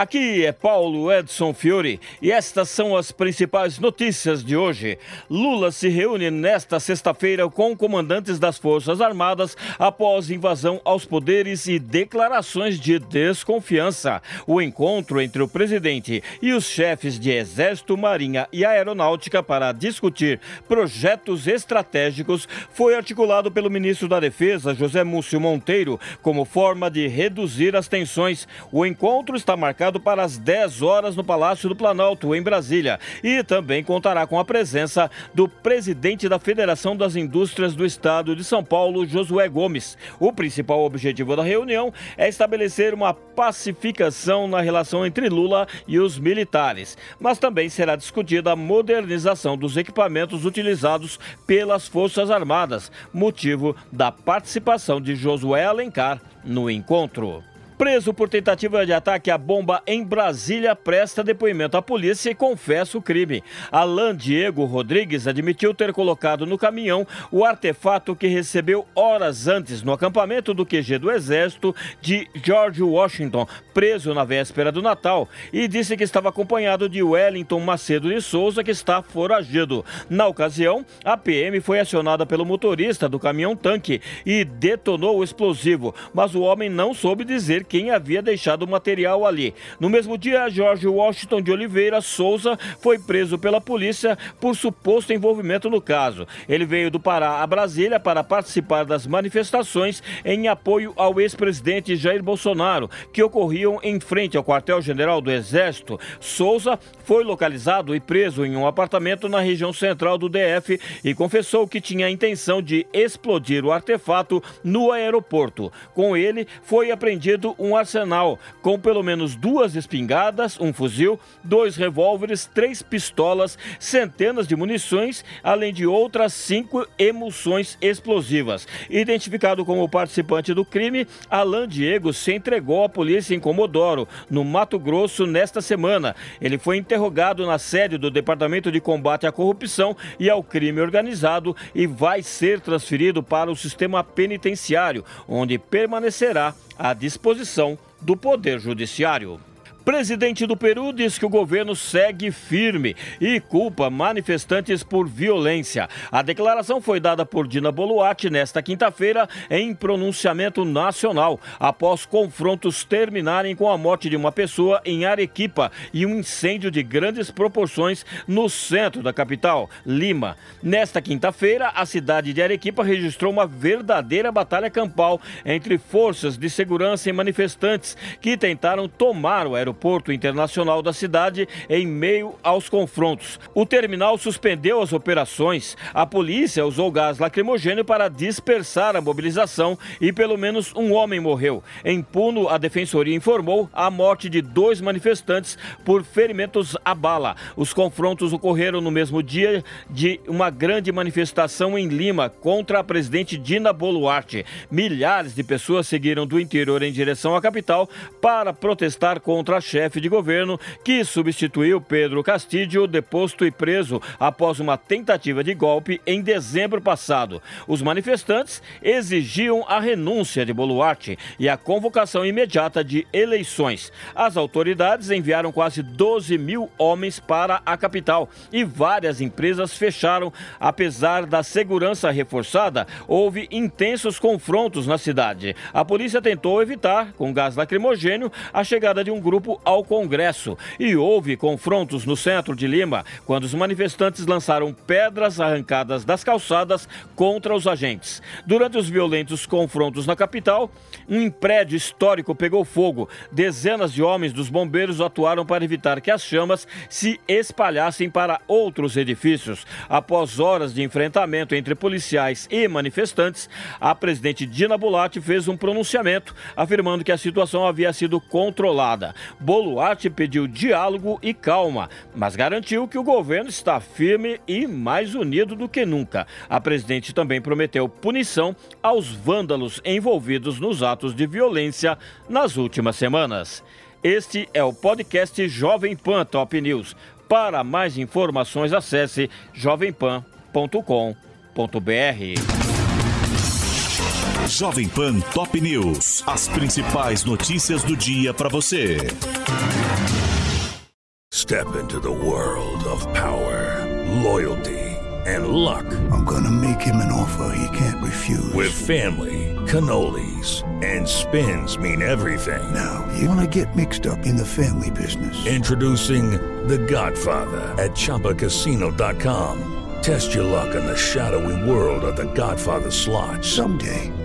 Aqui é Paulo Edson Fiore e estas são as principais notícias de hoje. Lula se reúne nesta sexta-feira com comandantes das Forças Armadas após invasão aos poderes e declarações de desconfiança. O encontro entre o presidente e os chefes de Exército, Marinha e Aeronáutica para discutir projetos estratégicos foi articulado pelo ministro da Defesa, José Múcio Monteiro, como forma de reduzir as tensões. O encontro está marcado para as 10 horas no Palácio do Planalto, em Brasília. E também contará com a presença do presidente da Federação das Indústrias do Estado de São Paulo, Josué Gomes. O principal objetivo da reunião é estabelecer uma pacificação na relação entre Lula e os militares. Mas também será discutida a modernização dos equipamentos utilizados pelas Forças Armadas, motivo da participação de Josué Alencar no encontro. Preso por tentativa de ataque à bomba em Brasília, presta depoimento à polícia e confessa o crime. Alain Diego Rodrigues admitiu ter colocado no caminhão o artefato que recebeu horas antes no acampamento do QG do Exército de George Washington, preso na véspera do Natal, e disse que estava acompanhado de Wellington Macedo de Souza, que está foragido. Na ocasião, a PM foi acionada pelo motorista do caminhão-tanque e detonou o explosivo, mas o homem não soube dizer quem havia deixado o material ali. No mesmo dia, Jorge Washington de Oliveira Souza foi preso pela polícia por suposto envolvimento no caso. Ele veio do Pará a Brasília para participar das manifestações em apoio ao ex-presidente Jair Bolsonaro, que ocorriam em frente ao quartel-general do Exército. Souza foi localizado e preso em um apartamento na região central do DF e confessou que tinha a intenção de explodir o artefato no aeroporto. Com ele, foi apreendido um arsenal com pelo menos duas espingardas, um fuzil, dois revólveres, três pistolas, centenas de munições, além de outras cinco emulsões explosivas. Identificado como participante do crime, Alain Diego se entregou à polícia em Comodoro, no Mato Grosso, nesta semana. Ele foi interrogado na sede do Departamento de Combate à Corrupção e ao Crime Organizado e vai ser transferido para o sistema penitenciário, onde permanecerá à disposição do Poder Judiciário. Presidente do Peru diz que o governo segue firme e culpa manifestantes por violência. A declaração foi dada por Dina Boluarte nesta quinta-feira em pronunciamento nacional, após confrontos terminarem com a morte de uma pessoa em Arequipa e um incêndio de grandes proporções no centro da capital, Lima. Nesta quinta-feira, a cidade de Arequipa registrou uma verdadeira batalha campal entre forças de segurança e manifestantes que tentaram tomar o aeroporto aeroporto internacional da cidade em meio aos confrontos. O terminal suspendeu as operações. A polícia usou gás lacrimogênio para dispersar a mobilização e pelo menos um homem morreu. Em Puno, a defensoria informou a morte de dois manifestantes por ferimentos à bala. Os confrontos ocorreram no mesmo dia de uma grande manifestação em Lima contra a presidente Dina Boluarte. Milhares de pessoas seguiram do interior em direção à capital para protestar contra a chefe de governo que substituiu Pedro Castillo, deposto e preso após uma tentativa de golpe em dezembro passado. Os manifestantes exigiam a renúncia de Boluarte e a convocação imediata de eleições. As autoridades enviaram quase 12 mil homens para a capital e várias empresas fecharam. Apesar da segurança reforçada, houve intensos confrontos na cidade. A polícia tentou evitar, com gás lacrimogênio, a chegada de um grupo rumo ao Congresso e houve confrontos no centro de Lima quando os manifestantes lançaram pedras arrancadas das calçadas contra os agentes. Durante os violentos confrontos na capital, um prédio histórico pegou fogo. Dezenas de homens dos bombeiros atuaram para evitar que as chamas se espalhassem para outros edifícios. Após horas de enfrentamento entre policiais e manifestantes, a presidente Dina Bulatti fez um pronunciamento afirmando que a situação havia sido controlada. Boluarte pediu diálogo e calma, mas garantiu que o governo está firme e mais unido do que nunca. A presidente também prometeu punição aos vândalos envolvidos nos atos de violência nas últimas semanas. Este é o podcast Jovem Pan Top News. Para mais informações, acesse jovempan.com.br. Jovem Pan Top News. As principais notícias do dia para você. Step into the world of power, loyalty and luck. I'm gonna make him an offer he can't refuse. With family, cannolis and spins mean everything. Now, you wanna get mixed up in the family business. Introducing The Godfather at Choppacasino.com. Test your luck in the shadowy world of The Godfather slot. Someday,